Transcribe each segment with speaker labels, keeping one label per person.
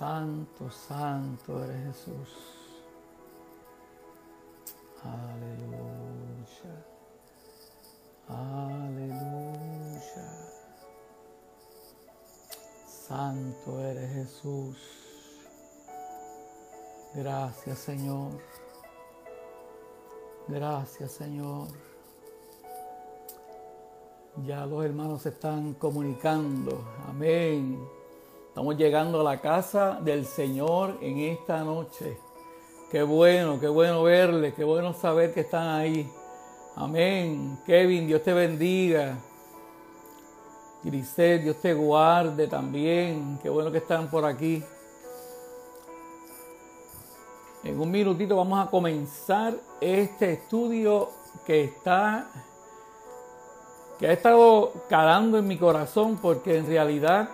Speaker 1: Santo, santo eres Jesús. Aleluya. Aleluya. Santo eres Jesús. Gracias Señor. Gracias Señor. Ya los hermanos se están comunicando. Amén. Estamos llegando a la casa del Señor en esta noche. Qué bueno, qué bueno verles, qué bueno saber que están ahí. Amén. Kevin, Dios te bendiga. Grisel, Dios te guarde también. Qué bueno que están por aquí. En un minutito vamos a comenzar este estudio que está que ha estado calando en mi corazón porque en realidad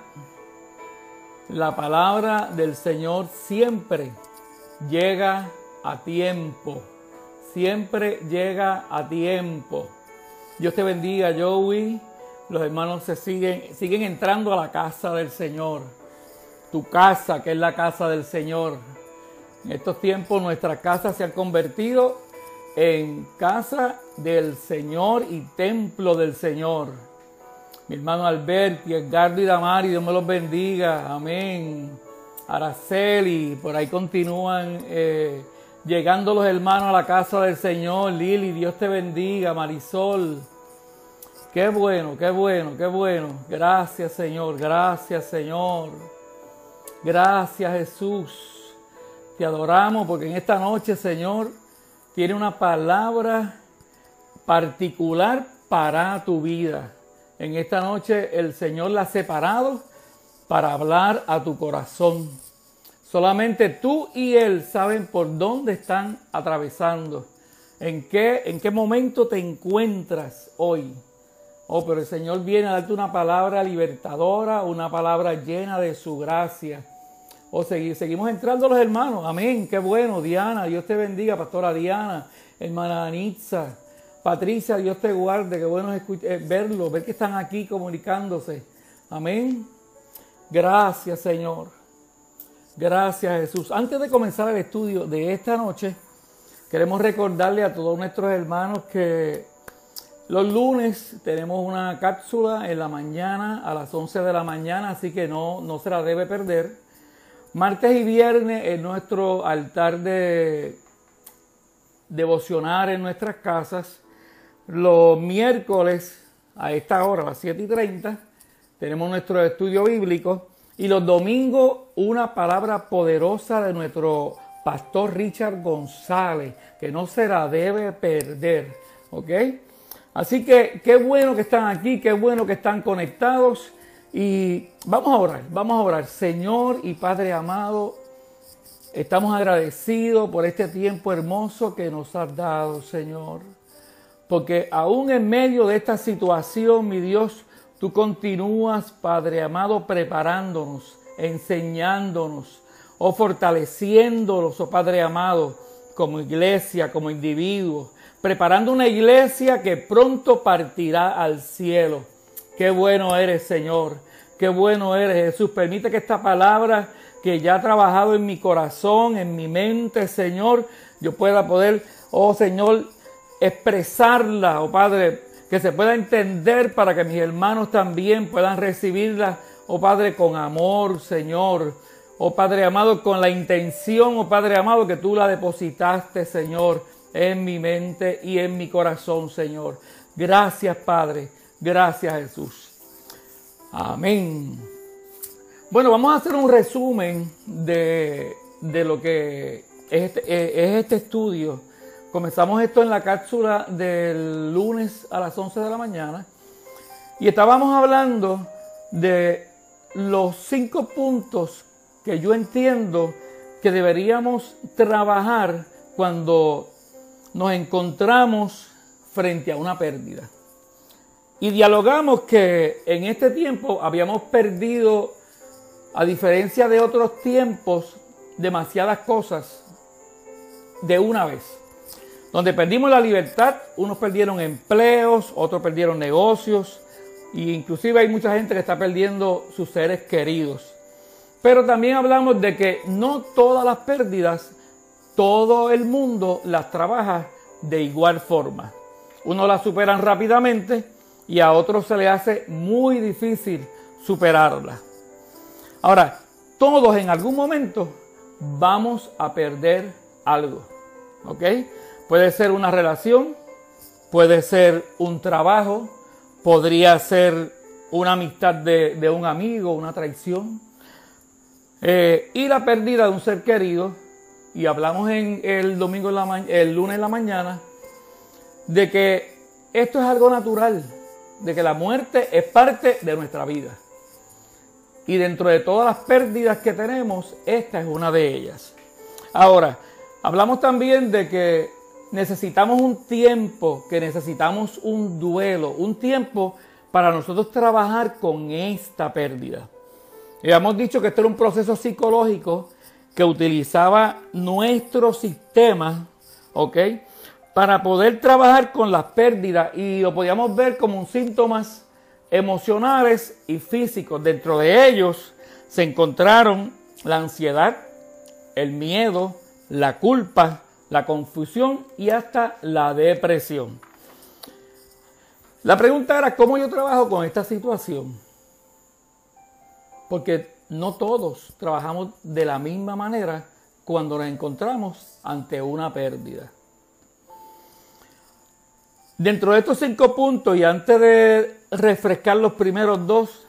Speaker 1: la palabra del Señor siempre llega a tiempo. Siempre llega a tiempo. Dios te bendiga, Joey. Los hermanos se siguen, siguen entrando a la casa del Señor. Tu casa, que es la casa del Señor. En estos tiempos nuestra casa se ha convertido en casa del Señor y templo del Señor mi hermano Alberti, Edgardo y Damari, Dios me los bendiga, amén. Araceli, por ahí continúan eh, llegando los hermanos a la casa del Señor, Lili, Dios te bendiga, Marisol. Qué bueno, qué bueno, qué bueno. Gracias Señor, gracias Señor. Gracias Jesús. Te adoramos porque en esta noche, Señor, tiene una palabra particular para tu vida. En esta noche el Señor la ha separado para hablar a tu corazón. Solamente tú y Él saben por dónde están atravesando, en qué, en qué momento te encuentras hoy. Oh, pero el Señor viene a darte una palabra libertadora, una palabra llena de su gracia. Oh, seguimos entrando los hermanos. Amén. Qué bueno. Diana, Dios te bendiga. Pastora Diana, hermana Anitza. Patricia, Dios te guarde, qué bueno es eh, verlo, ver que están aquí comunicándose. Amén. Gracias, Señor. Gracias, Jesús. Antes de comenzar el estudio de esta noche, queremos recordarle a todos nuestros hermanos que los lunes tenemos una cápsula en la mañana a las 11 de la mañana, así que no, no se la debe perder. Martes y viernes en nuestro altar de devocionar en nuestras casas los miércoles a esta hora, las 7 y 30, tenemos nuestro estudio bíblico. Y los domingos, una palabra poderosa de nuestro pastor Richard González, que no se la debe perder. ¿Ok? Así que qué bueno que están aquí, qué bueno que están conectados. Y vamos a orar, vamos a orar. Señor y Padre amado, estamos agradecidos por este tiempo hermoso que nos has dado, Señor. Porque aún en medio de esta situación, mi Dios, tú continúas, Padre amado, preparándonos, enseñándonos, o fortaleciéndonos, oh Padre amado, como iglesia, como individuos, preparando una iglesia que pronto partirá al cielo. Qué bueno eres, Señor. Qué bueno eres, Jesús. Permite que esta palabra que ya ha trabajado en mi corazón, en mi mente, Señor, yo pueda poder, oh Señor, expresarla, oh Padre, que se pueda entender para que mis hermanos también puedan recibirla, oh Padre, con amor, Señor. Oh Padre amado, con la intención, oh Padre amado, que tú la depositaste, Señor, en mi mente y en mi corazón, Señor. Gracias, Padre. Gracias, Jesús. Amén. Bueno, vamos a hacer un resumen de, de lo que es este, es este estudio Comenzamos esto en la cápsula del lunes a las 11 de la mañana y estábamos hablando de los cinco puntos que yo entiendo que deberíamos trabajar cuando nos encontramos frente a una pérdida. Y dialogamos que en este tiempo habíamos perdido, a diferencia de otros tiempos, demasiadas cosas de una vez. Donde perdimos la libertad, unos perdieron empleos, otros perdieron negocios, e inclusive hay mucha gente que está perdiendo sus seres queridos. Pero también hablamos de que no todas las pérdidas, todo el mundo las trabaja de igual forma. Uno las superan rápidamente y a otros se le hace muy difícil superarla. Ahora, todos en algún momento vamos a perder algo. ¿Ok? Puede ser una relación, puede ser un trabajo, podría ser una amistad de, un amigo, una traición. Eh, y la pérdida de un ser querido, y hablamos en el domingo, en la el lunes en la mañana, de que esto es algo natural, de que la muerte es parte de nuestra vida. Y dentro de todas las pérdidas que tenemos, esta es una de ellas. Ahora, hablamos también de que necesitamos un tiempo, que necesitamos un duelo, un tiempo para nosotros trabajar con esta pérdida. Hemos dicho que este era un proceso psicológico que utilizaba nuestro sistema, ¿ok? Para poder trabajar con las pérdidas y lo podíamos ver como síntomas emocionales y físicos. Dentro de ellos se encontraron la ansiedad, el miedo, la culpa, la confusión y hasta la depresión. La pregunta era, ¿cómo yo trabajo con esta situación? Porque no todos trabajamos de la misma manera cuando nos encontramos ante una pérdida. Dentro de estos cinco puntos y antes de refrescar los primeros dos,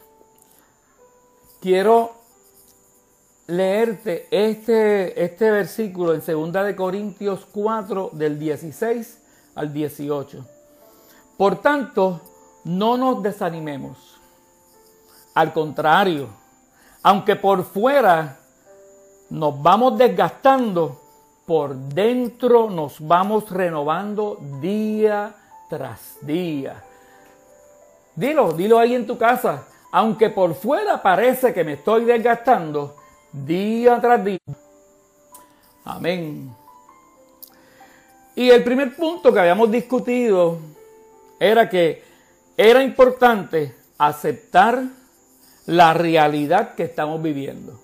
Speaker 1: quiero leerte este, este versículo en 2 de Corintios 4 del 16 al 18. Por tanto, no nos desanimemos. Al contrario, aunque por fuera nos vamos desgastando, por dentro nos vamos renovando día tras día. Dilo, dilo ahí en tu casa. Aunque por fuera parece que me estoy desgastando, día tras día. Amén. Y el primer punto que habíamos discutido era que era importante aceptar la realidad que estamos viviendo.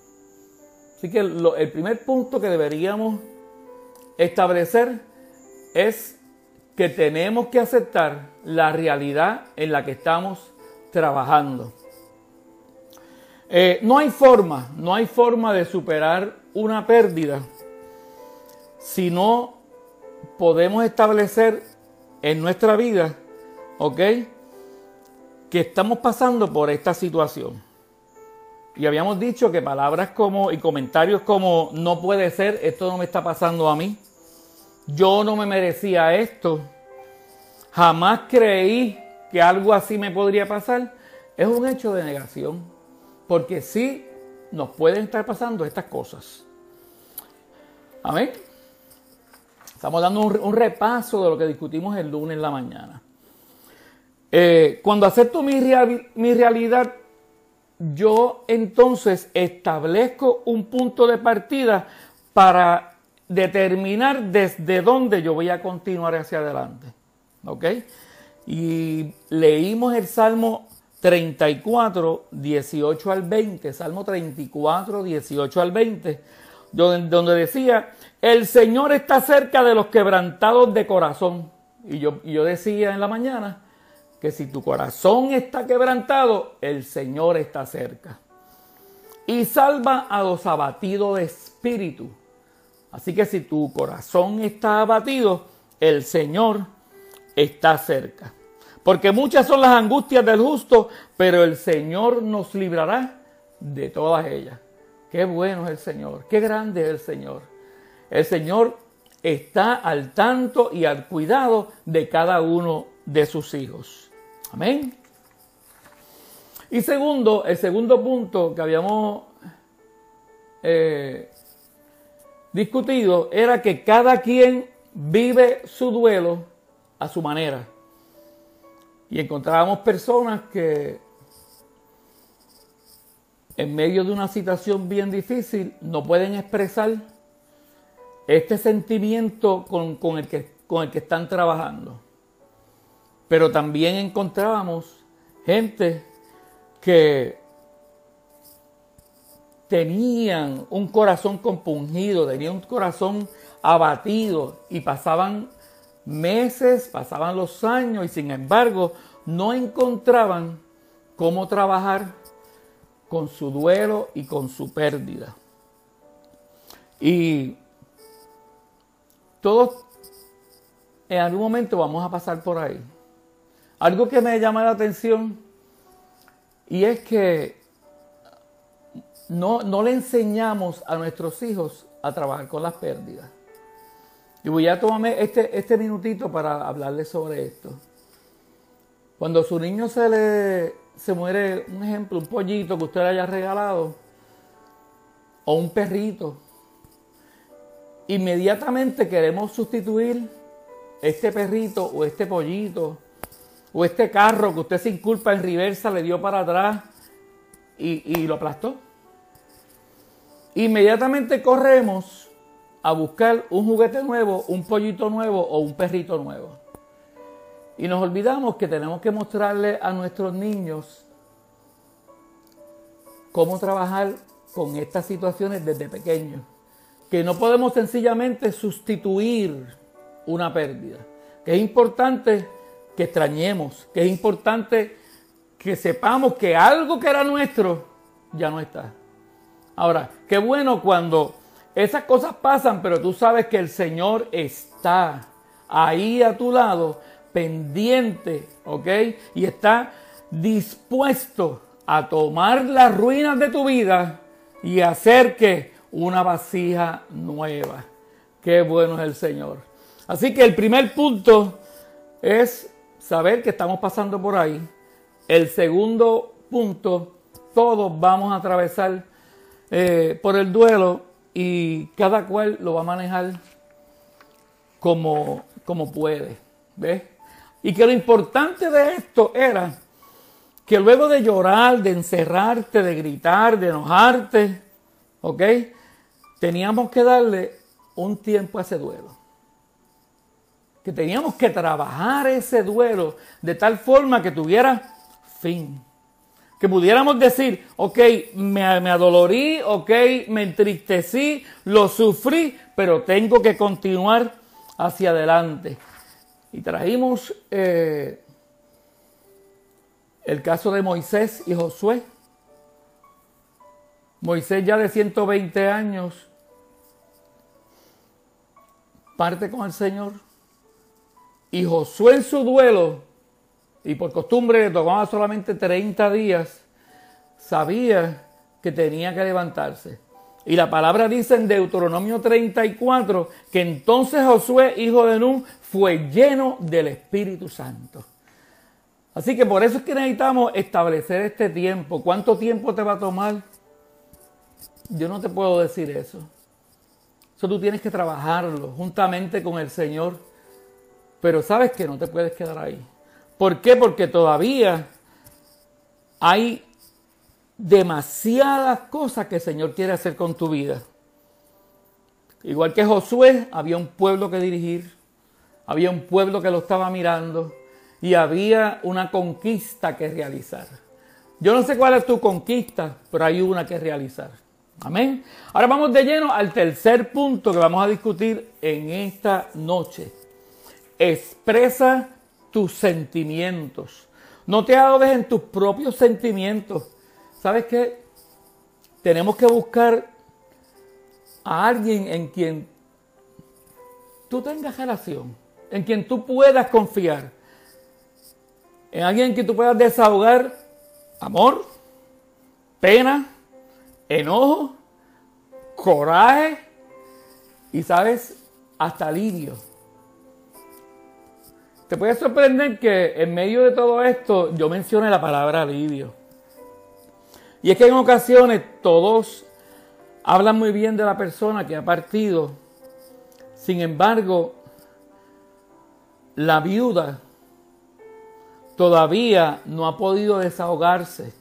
Speaker 1: Así que el primer punto que deberíamos establecer es que tenemos que aceptar la realidad en la que estamos trabajando. Eh, no hay forma, no hay forma de superar una pérdida si no podemos establecer en nuestra vida, ¿ok? Que estamos pasando por esta situación. Y habíamos dicho que palabras como y comentarios como no puede ser, esto no me está pasando a mí, yo no me merecía esto, jamás creí que algo así me podría pasar, es un hecho de negación. Porque sí nos pueden estar pasando estas cosas. Amén. Estamos dando un, repaso de lo que discutimos el lunes en la mañana. Eh, cuando acepto mi, mi realidad, yo entonces establezco un punto de partida para determinar desde dónde yo voy a continuar hacia adelante. ¿Ok? Y leímos el Salmo 34, 18 al 20, Salmo 34, 18 al 20, donde, donde decía, el Señor está cerca de los quebrantados de corazón. Y yo, yo decía en la mañana que si tu corazón está quebrantado, el Señor está cerca. Y salva a los abatidos de espíritu. Así que si tu corazón está abatido, el Señor está cerca. Porque muchas son las angustias del justo, pero el Señor nos librará de todas ellas. Qué bueno es el Señor, qué grande es el Señor. El Señor está al tanto y al cuidado de cada uno de sus hijos. Amén. Y segundo, el segundo punto que habíamos eh, discutido era que cada quien vive su duelo a su manera. Y encontrábamos personas que en medio de una situación bien difícil no pueden expresar este sentimiento con, el, que, con el que están trabajando. Pero también encontrábamos gente que tenían un corazón compungido, tenían un corazón abatido y pasaban meses, pasaban los años y sin embargo no encontraban cómo trabajar con su duelo y con su pérdida. Y todos en algún momento vamos a pasar por ahí. Algo que me llama la atención y es que no, no le enseñamos a nuestros hijos a trabajar con las pérdidas. Y voy a tomarme este, este minutito para hablarles sobre esto. Cuando a su niño se le se muere, un ejemplo, un pollito que usted le haya regalado, o un perrito, inmediatamente queremos sustituir este perrito o este pollito o este carro que usted sin culpa en reversa le dio para atrás y, y lo aplastó. Inmediatamente corremos a buscar un juguete nuevo, un pollito nuevo o un perrito nuevo. Y nos olvidamos que tenemos que mostrarle a nuestros niños cómo trabajar con estas situaciones desde pequeños. Que no podemos sencillamente sustituir una pérdida. Que es importante que extrañemos, que es importante que sepamos que algo que era nuestro ya no está. Ahora, qué bueno cuando esas cosas pasan, pero tú sabes que el Señor está ahí a tu lado, pendiente, ¿ok? Y está dispuesto a tomar las ruinas de tu vida y hacer que una vasija nueva. Qué bueno es el Señor. Así que el primer punto es saber que estamos pasando por ahí. El segundo punto, todos vamos a atravesar eh, por el duelo y cada cual lo va a manejar como, como puede. ¿Ves? Y que lo importante de esto era que luego de llorar, de encerrarte, de gritar, de enojarte, ¿ok? Teníamos que darle un tiempo a ese duelo. Que teníamos que trabajar ese duelo de tal forma que tuviera fin que pudiéramos decir, ok, me, adolorí, ok, me entristecí, lo sufrí, pero tengo que continuar hacia adelante. Y trajimos eh, el caso de Moisés y Josué. Moisés ya de 120 años parte con el Señor. Y Josué en su duelo y por costumbre le tomaba solamente 30 días, sabía que tenía que levantarse. Y la palabra dice en Deuteronomio 34 que entonces Josué, hijo de Nun, fue lleno del Espíritu Santo. Así que por eso es que necesitamos establecer este tiempo. ¿Cuánto tiempo te va a tomar? Yo no te puedo decir eso. Eso tú tienes que trabajarlo juntamente con el Señor. Pero sabes que no te puedes quedar ahí. ¿Por qué? Porque todavía hay demasiadas cosas que el Señor quiere hacer con tu vida. Igual que Josué, había un pueblo que dirigir, había un pueblo que lo estaba mirando y había una conquista que realizar. Yo no sé cuál es tu conquista, pero hay una que realizar. Amén. Ahora vamos de lleno al tercer punto que vamos a discutir en esta noche. Expresa tus sentimientos. No te ahogues en tus propios sentimientos. ¿Sabes qué? Tenemos que buscar a alguien en quien tú tengas relación, en quien tú puedas confiar, en alguien en quien tú puedas desahogar amor, pena, enojo, coraje y, ¿sabes? Hasta alivio. Te puede sorprender que en medio de todo esto yo mencione la palabra alivio. Y es que en ocasiones todos hablan muy bien de la persona que ha partido. Sin embargo, la viuda todavía no ha podido desahogarse.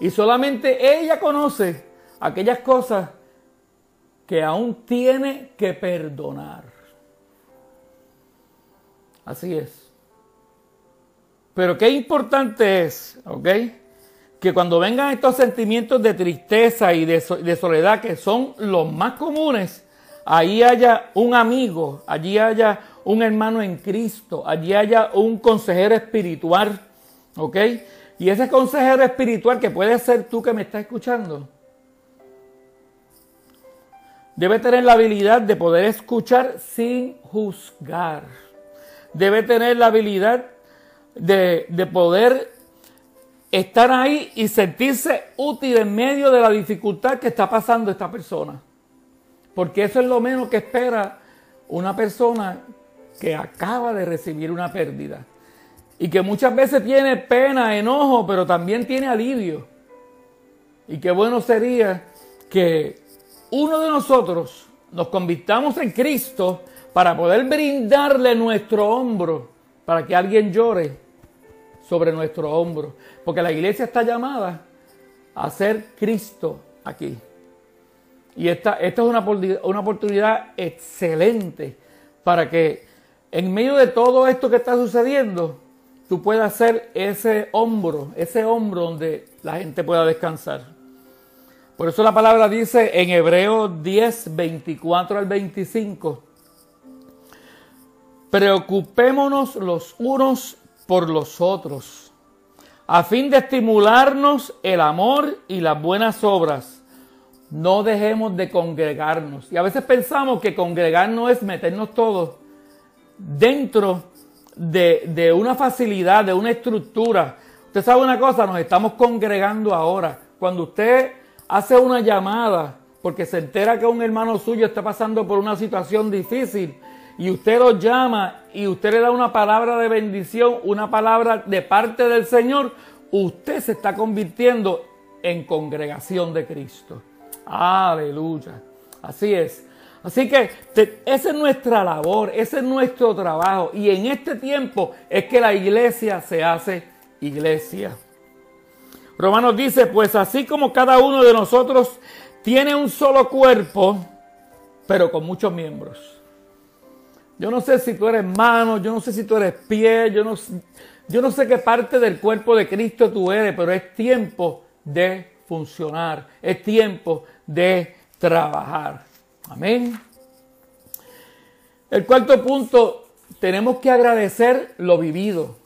Speaker 1: Y solamente ella conoce aquellas cosas que aún tiene que perdonar. Así es. Pero qué importante es, ¿ok? que cuando vengan estos sentimientos de tristeza y de, soledad, que son los más comunes, ahí haya un amigo, allí haya un hermano en Cristo, allí haya un consejero espiritual, ¿ok? Y ese consejero espiritual que puede ser tú que me estás escuchando, debe tener la habilidad de poder escuchar sin juzgar. Debe tener la habilidad de, de poder estar ahí y sentirse útil en medio de la dificultad que está pasando esta persona. Porque eso es lo menos que espera una persona que acaba de recibir una pérdida. Y que muchas veces tiene pena, enojo, pero también tiene alivio. Y qué bueno sería que uno de nosotros nos convirtamos en Cristo para poder brindarle nuestro hombro para que alguien llore sobre nuestro hombro. Porque la iglesia está llamada a ser Cristo aquí. Y esta, esta es una, una oportunidad excelente para que en medio de todo esto que está sucediendo, tú puedas ser ese hombro, ese hombro donde la gente pueda descansar. Por eso la palabra dice en Hebreos 10, 24 al 25, preocupémonos los unos por los otros, a fin de estimularnos el amor y las buenas obras. No dejemos de congregarnos. Y a veces pensamos que congregarnos es meternos todos dentro de, de una facilidad, de una estructura. Usted sabe una cosa, nos estamos congregando ahora. Cuando usted hace una llamada porque se entera que un hermano suyo está pasando por una situación difícil, y usted lo llama y usted le da una palabra de bendición, una palabra de parte del Señor, usted se está convirtiendo en congregación de Cristo. Aleluya. Así es. Así que esa es nuestra labor, ese es nuestro trabajo. Y en este tiempo es que la iglesia se hace iglesia. Romanos dice, pues así como cada uno de nosotros tiene un solo cuerpo, pero con muchos miembros. Yo no sé si tú eres mano, yo no sé si tú eres pie, yo no, yo no sé qué parte del cuerpo de Cristo tú eres, pero es tiempo de funcionar, es tiempo de trabajar. Amén. El cuarto punto, tenemos que agradecer lo vivido.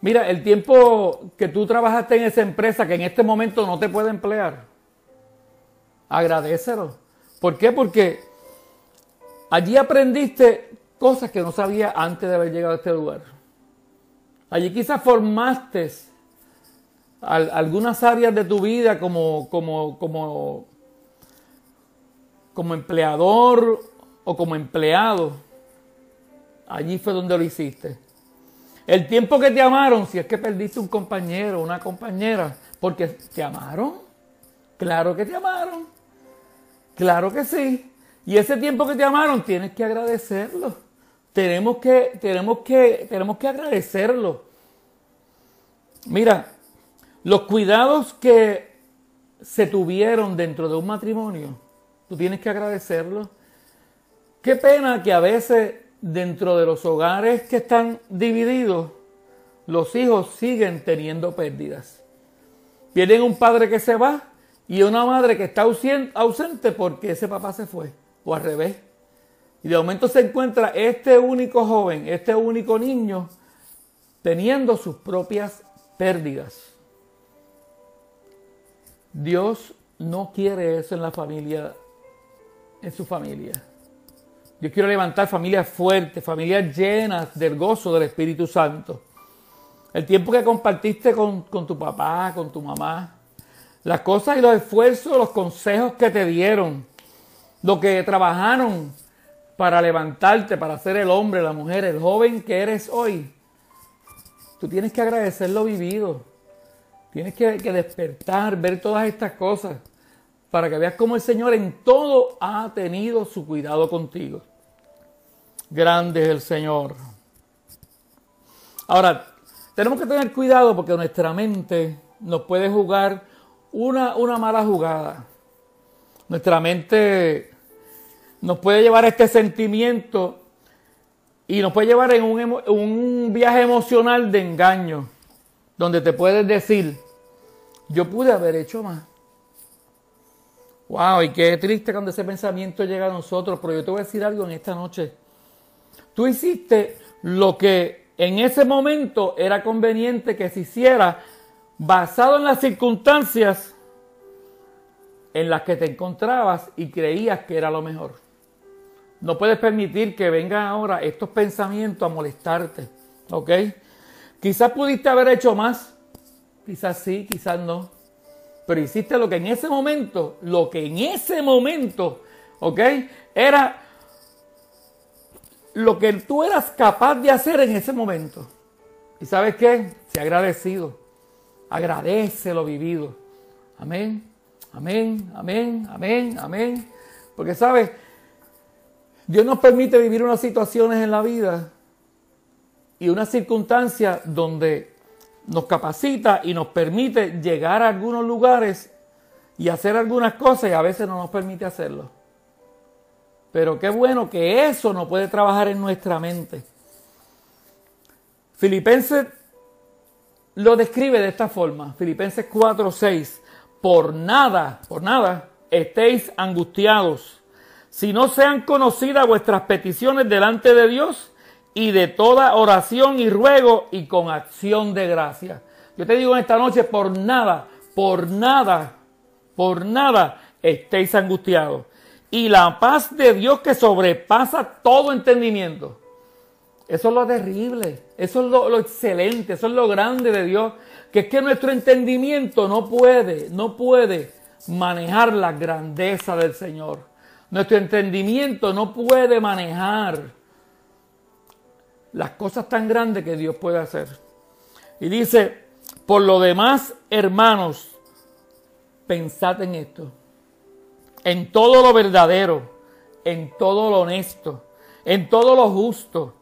Speaker 1: Mira, el tiempo que tú trabajaste en esa empresa que en este momento no te puede emplear, agradecelo. ¿Por qué? Porque Allí aprendiste cosas que no sabías antes de haber llegado a este lugar. Allí quizás formaste algunas áreas de tu vida como, como, como, como empleador o como empleado. Allí fue donde lo hiciste. El tiempo que te amaron, si es que perdiste un compañero, una compañera, porque te amaron. Claro que te amaron. Claro que sí. Y ese tiempo que te amaron, tienes que agradecerlo. Tenemos que, tenemos que, tenemos que agradecerlo. Mira, los cuidados que se tuvieron dentro de un matrimonio, tú tienes que agradecerlo. Qué pena que a veces dentro de los hogares que están divididos, los hijos siguen teniendo pérdidas. Tienen un padre que se va y una madre que está ausente porque ese papá se fue o al revés. Y de momento se encuentra este único joven, este único niño, teniendo sus propias pérdidas. Dios no quiere eso en la familia, en su familia. Yo quiero levantar familias fuertes, familias llenas del gozo del Espíritu Santo. El tiempo que compartiste con, con tu papá, con tu mamá, las cosas y los esfuerzos, los consejos que te dieron, lo que trabajaron para levantarte, para ser el hombre, la mujer, el joven que eres hoy. Tú tienes que agradecer lo vivido. Tienes que, despertar, ver todas estas cosas, para que veas cómo el Señor en todo ha tenido su cuidado contigo. Grande es el Señor. Ahora, tenemos que tener cuidado porque nuestra mente nos puede jugar una, una mala jugada. Nuestra mente nos puede llevar a este sentimiento y nos puede llevar en un, viaje emocional de engaño. donde te puedes decir, yo pude haber hecho más. Wow, y qué triste cuando ese pensamiento llega a nosotros, pero yo te voy a decir algo en esta noche. Tú hiciste lo que en ese momento era conveniente que se hiciera basado en las circunstancias en las que te encontrabas y creías que era lo mejor. No puedes permitir que vengan ahora estos pensamientos a molestarte, ¿ok? Quizás pudiste haber hecho más, quizás sí, quizás no, pero hiciste lo que en ese momento, lo que en ese momento, ¿ok? Era lo que tú eras capaz de hacer en ese momento. ¿Y sabes qué? Se agradecido. Agradece lo vivido. Amén. Amén, amén, amén, amén. Porque sabes, Dios nos permite vivir unas situaciones en la vida y unas circunstancias donde nos capacita y nos permite llegar a algunos lugares y hacer algunas cosas y a veces no nos permite hacerlo. Pero qué bueno que eso no puede trabajar en nuestra mente. Filipenses lo describe de esta forma. Filipenses 4, 6. Por nada, por nada, estéis angustiados, si no sean conocidas vuestras peticiones delante de Dios y de toda oración y ruego y con acción de gracia. Yo te digo en esta noche, por nada, por nada, por nada estéis angustiados y la paz de Dios que sobrepasa todo entendimiento. Eso es lo terrible, eso es lo, excelente, eso es lo grande de Dios, que es que nuestro entendimiento no puede, no puede manejar la grandeza del Señor. Nuestro entendimiento no puede manejar las cosas tan grandes que Dios puede hacer. Y dice, por lo demás, hermanos, pensad en esto en todo lo verdadero, en todo lo honesto, en todo lo justo,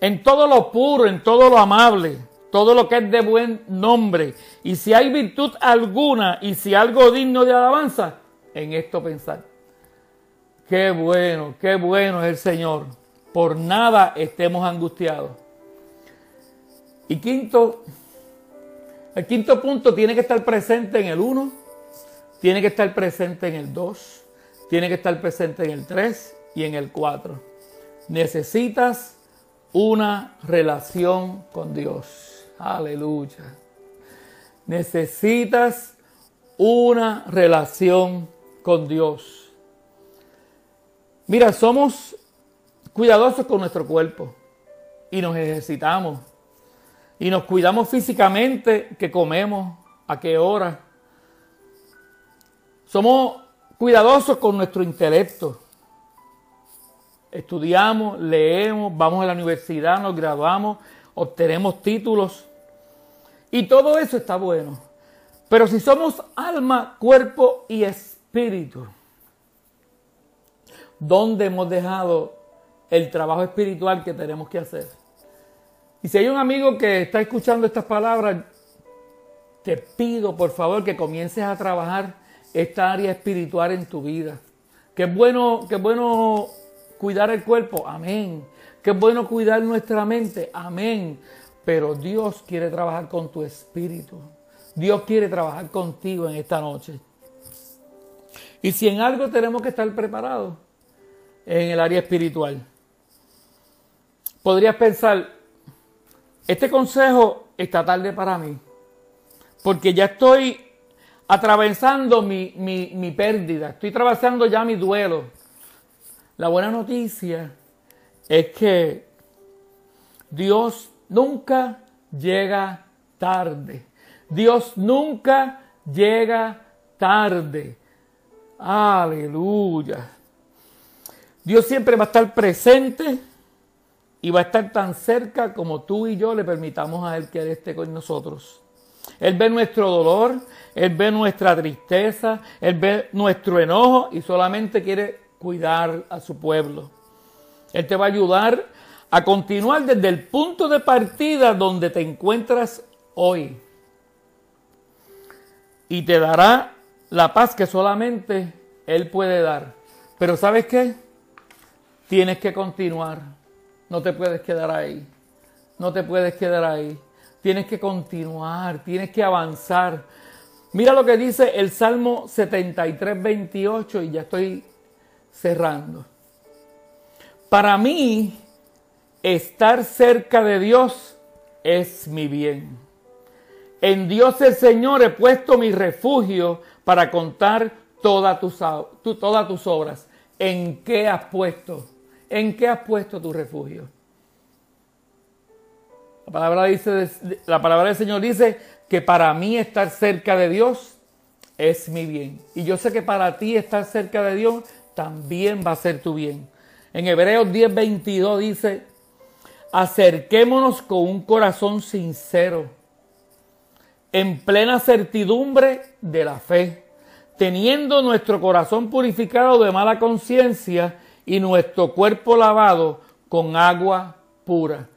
Speaker 1: en todo lo puro, en todo lo amable, todo lo que es de buen nombre. Y si hay virtud alguna y si algo digno de alabanza, en esto pensar. Qué bueno, qué bueno es el Señor. Por nada estemos angustiados. Y quinto, el quinto punto tiene que estar presente en el uno tiene que estar presente en el 2, tiene que estar presente en el 3 y en el 4. Necesitas una relación con Dios. Aleluya. Necesitas una relación con Dios. Mira, somos cuidadosos con nuestro cuerpo y nos ejercitamos y nos cuidamos físicamente, que comemos, a qué hora, somos cuidadosos con nuestro intelecto. Estudiamos, leemos, vamos a la universidad, nos graduamos, obtenemos títulos. Y todo eso está bueno. Pero si somos alma, cuerpo y espíritu, ¿dónde hemos dejado el trabajo espiritual que tenemos que hacer? Y si hay un amigo que está escuchando estas palabras, te pido por favor que comiences a trabajar esta área espiritual en tu vida. Que es bueno, que bueno cuidar el cuerpo, amén. Que es bueno cuidar nuestra mente, amén. Pero Dios quiere trabajar con tu espíritu. Dios quiere trabajar contigo en esta noche. Y si en algo tenemos que estar preparados, en el área espiritual. Podrías pensar, este consejo está tarde para mí, porque ya estoy atravesando mi, mi, pérdida, estoy atravesando ya mi duelo. La buena noticia es que Dios nunca llega tarde. Dios nunca llega tarde. Aleluya. Dios siempre va a estar presente y va a estar tan cerca como tú y yo le permitamos a Él que Él esté con nosotros. Él ve nuestro dolor, Él ve nuestra tristeza, Él ve nuestro enojo y solamente quiere cuidar a su pueblo. Él te va a ayudar a continuar desde el punto de partida donde te encuentras hoy. Y te dará la paz que solamente Él puede dar. Pero ¿sabes qué? Tienes que continuar. No te puedes quedar ahí. No te puedes quedar ahí. tienes que continuar, tienes que avanzar. Mira lo que dice el Salmo 73, 28 y ya estoy cerrando. Para mí, estar cerca de Dios es mi bien. En Dios el Señor he puesto mi refugio para contar todas tus, todas tus obras. ¿En qué has puesto? ¿En qué has puesto tu refugio? La palabra, dice, la palabra del Señor dice que para mí estar cerca de Dios es mi bien. Y yo sé que para ti estar cerca de Dios también va a ser tu bien. En Hebreos 10:22 dice, acerquémonos con un corazón sincero, en plena certidumbre de la fe, teniendo nuestro corazón purificado de mala conciencia y nuestro cuerpo lavado con agua pura.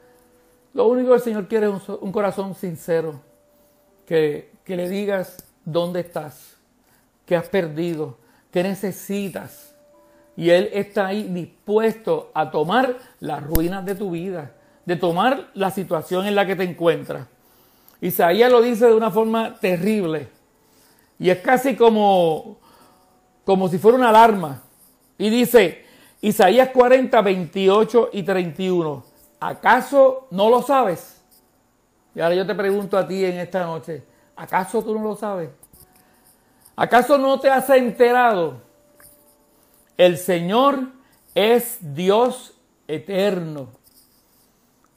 Speaker 1: Lo único que el Señor quiere es un, corazón sincero, que, que le digas dónde estás, qué has perdido, qué necesitas. Y Él está ahí dispuesto a tomar las ruinas de tu vida, de tomar la situación en la que te encuentras. Isaías lo dice de una forma terrible. Y es casi como, como si fuera una alarma. Y dice, Isaías 40, 28 y 31. ¿Acaso no lo sabes? Y ahora yo te pregunto a ti en esta noche, ¿acaso tú no lo sabes? ¿Acaso no te has enterado? El Señor es Dios eterno,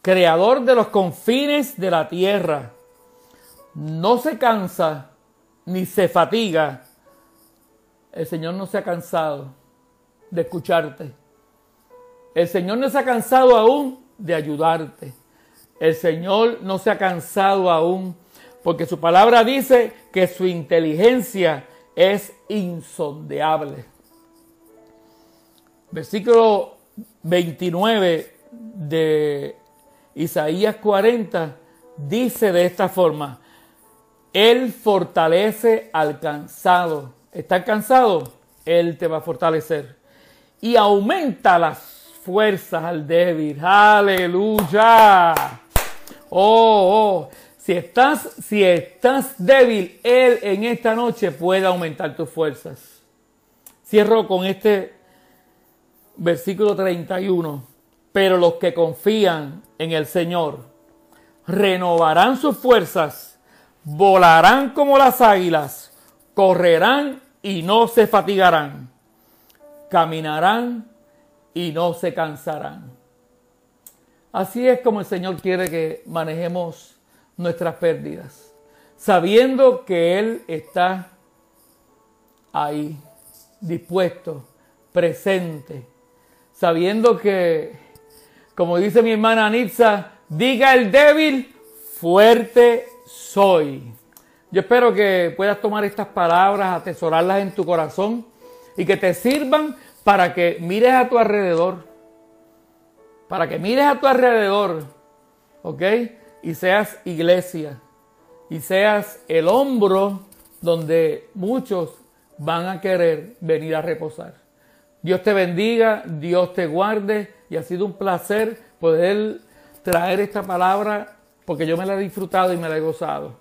Speaker 1: creador de los confines de la tierra. No se cansa ni se fatiga. El Señor no se ha cansado de escucharte. El Señor no se ha cansado aún de ayudarte. El Señor no se ha cansado aún, porque su palabra dice que su inteligencia es insondeable. Versículo 29 de Isaías 40 dice de esta forma, Él fortalece al cansado. ¿Estás cansado? Él te va a fortalecer. Y aumenta las fuerzas al débil. Aleluya. Oh, oh. Si estás, si estás débil, Él en esta noche puede aumentar tus fuerzas. Cierro con este versículo 31. Pero los que confían en el Señor renovarán sus fuerzas, volarán como las águilas, correrán y no se fatigarán, caminarán y no se cansarán. Así es como el Señor quiere que manejemos nuestras pérdidas, sabiendo que Él está ahí, dispuesto, presente, sabiendo que, como dice mi hermana Anitza, diga el débil, fuerte soy. Yo espero que puedas tomar estas palabras, atesorarlas en tu corazón y que te sirvan para que mires a tu alrededor, para que mires a tu alrededor, ¿ok? Y seas iglesia, y seas el hombro donde muchos van a querer venir a reposar. Dios te bendiga, Dios te guarde y ha sido un placer poder traer esta palabra porque yo me la he disfrutado y me la he gozado.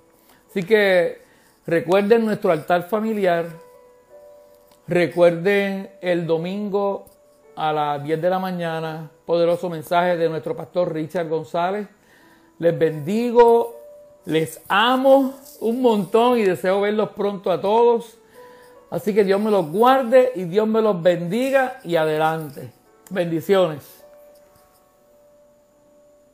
Speaker 1: Así que recuerden nuestro altar familiar, Recuerden el domingo a las 10 de la mañana, poderoso mensaje de nuestro pastor Richard González. Les bendigo, les amo un montón y deseo verlos pronto a todos. Así que Dios me los guarde y Dios me los bendiga y adelante. Bendiciones.